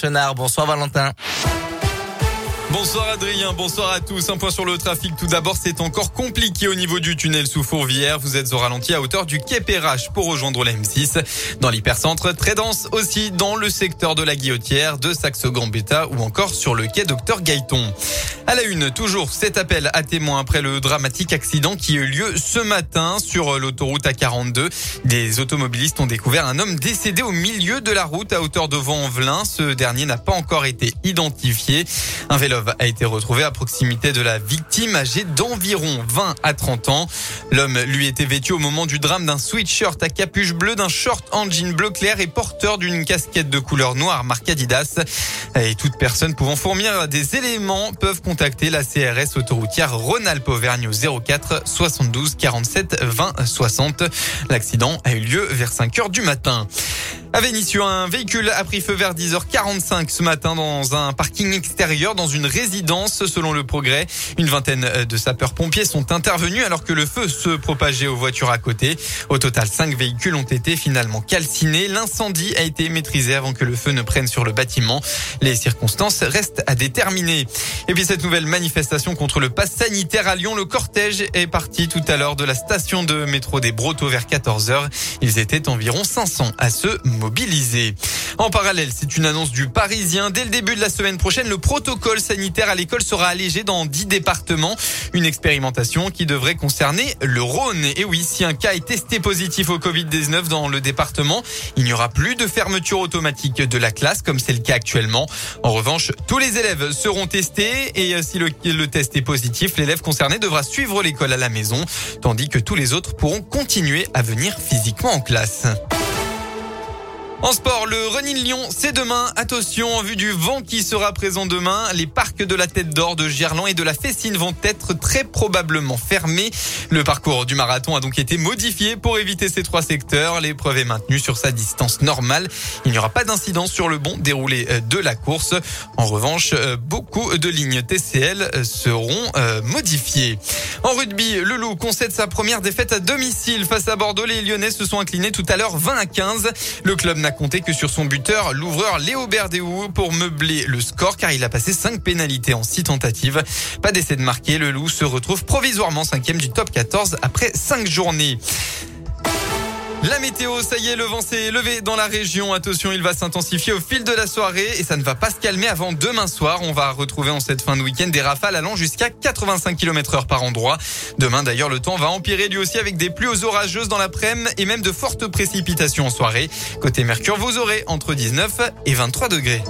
Chenard, bonsoir Valentin. Bonsoir Adrien, bonsoir à tous. Un point sur le trafic. Tout d'abord, c'est encore compliqué au niveau du tunnel sous Fourvière. Vous êtes au ralenti à hauteur du quai Perrache pour rejoindre la M6. Dans l'hypercentre, très dense aussi dans le secteur de la Guillotière, de Saxe-Gambetta ou encore sur le quai Docteur Gaëton. À la une, toujours cet appel à témoins après le dramatique accident qui a eu lieu ce matin sur l'autoroute A42. Des automobilistes ont découvert un homme décédé au milieu de la route à hauteur de Vent-en-Velin. Ce dernier n'a pas encore été identifié. Un vélo a été retrouvé à proximité de la victime âgée d'environ 20 à 30 ans. L'homme lui était vêtu au moment du drame d'un sweatshirt à capuche bleue, d'un short en jean bleu clair et porteur d'une casquette de couleur noire marque Adidas. Et toute personne pouvant fournir des éléments peuvent contacter la CRS autoroutière Rhône-Alpes Auvergne 04 72 47 20 60. L'accident a eu lieu vers 5 heures du matin. À Vénissieux, un véhicule a pris feu vers 10h45 ce matin dans un parking extérieur dans une résidence. Selon le progrès, une vingtaine de sapeurs-pompiers sont intervenus alors que le feu se propageait aux voitures à côté. Au total, cinq véhicules ont été finalement calcinés. L'incendie a été maîtrisé avant que le feu ne prenne sur le bâtiment. Les circonstances restent à déterminer. Et puis cette nouvelle manifestation contre le pass sanitaire à Lyon, le cortège est parti tout à l'heure de la station de métro des Brotteaux vers 14h. Ils étaient environ 500 à se En parallèle, c'est une annonce du Parisien. Dès le début de la semaine prochaine, le protocole sanitaire à l'école sera allégé dans 10 départements. Une expérimentation qui devrait concerner le Rhône. Et oui, si un cas est testé positif au Covid-19 dans le département, il n'y aura plus de fermeture automatique de la classe comme c'est le cas actuellement. En revanche, tous les élèves seront testés et euh, si le test est positif, l'élève concerné devra suivre l'école à la maison, tandis que tous les autres pourront continuer à venir physiquement en classe. En sport, le Running Lyon, c'est demain. Attention, en vue du vent qui sera présent demain, les parcs de la Tête d'Or, de Gerland et de la Fessine vont être très probablement fermés. Le parcours du marathon a donc été modifié pour éviter ces trois secteurs. L'épreuve est maintenue sur sa distance normale. Il n'y aura pas d'incidence sur le bon déroulé euh, de la course. En revanche, euh, beaucoup de lignes TCL euh, seront modifiées. En rugby, le Loup concède sa première défaite à domicile face à Bordeaux. Les Lyonnais se sont inclinés tout à l'heure 20 à 15. Le club n'a compté que sur son buteur, l'ouvreur Léo Berdéou, pour meubler le score car il a passé 5 pénalités en 6 tentatives. Pas d'essai de marquer, le Loup se retrouve provisoirement cinquième du top 14 après 5 journées. La météo, ça y est, le vent s'est levé dans la région. Attention, il va s'intensifier au fil de la soirée et ça ne va pas se calmer avant demain soir. On va retrouver en cette fin de week-end des rafales allant jusqu'à 85 km heure par endroit. Demain d'ailleurs, le temps va empirer lui aussi avec des pluies orageuses dans l'après-midi et même de fortes précipitations en soirée. Côté Mercure, vous aurez entre 19 et 23 degrés.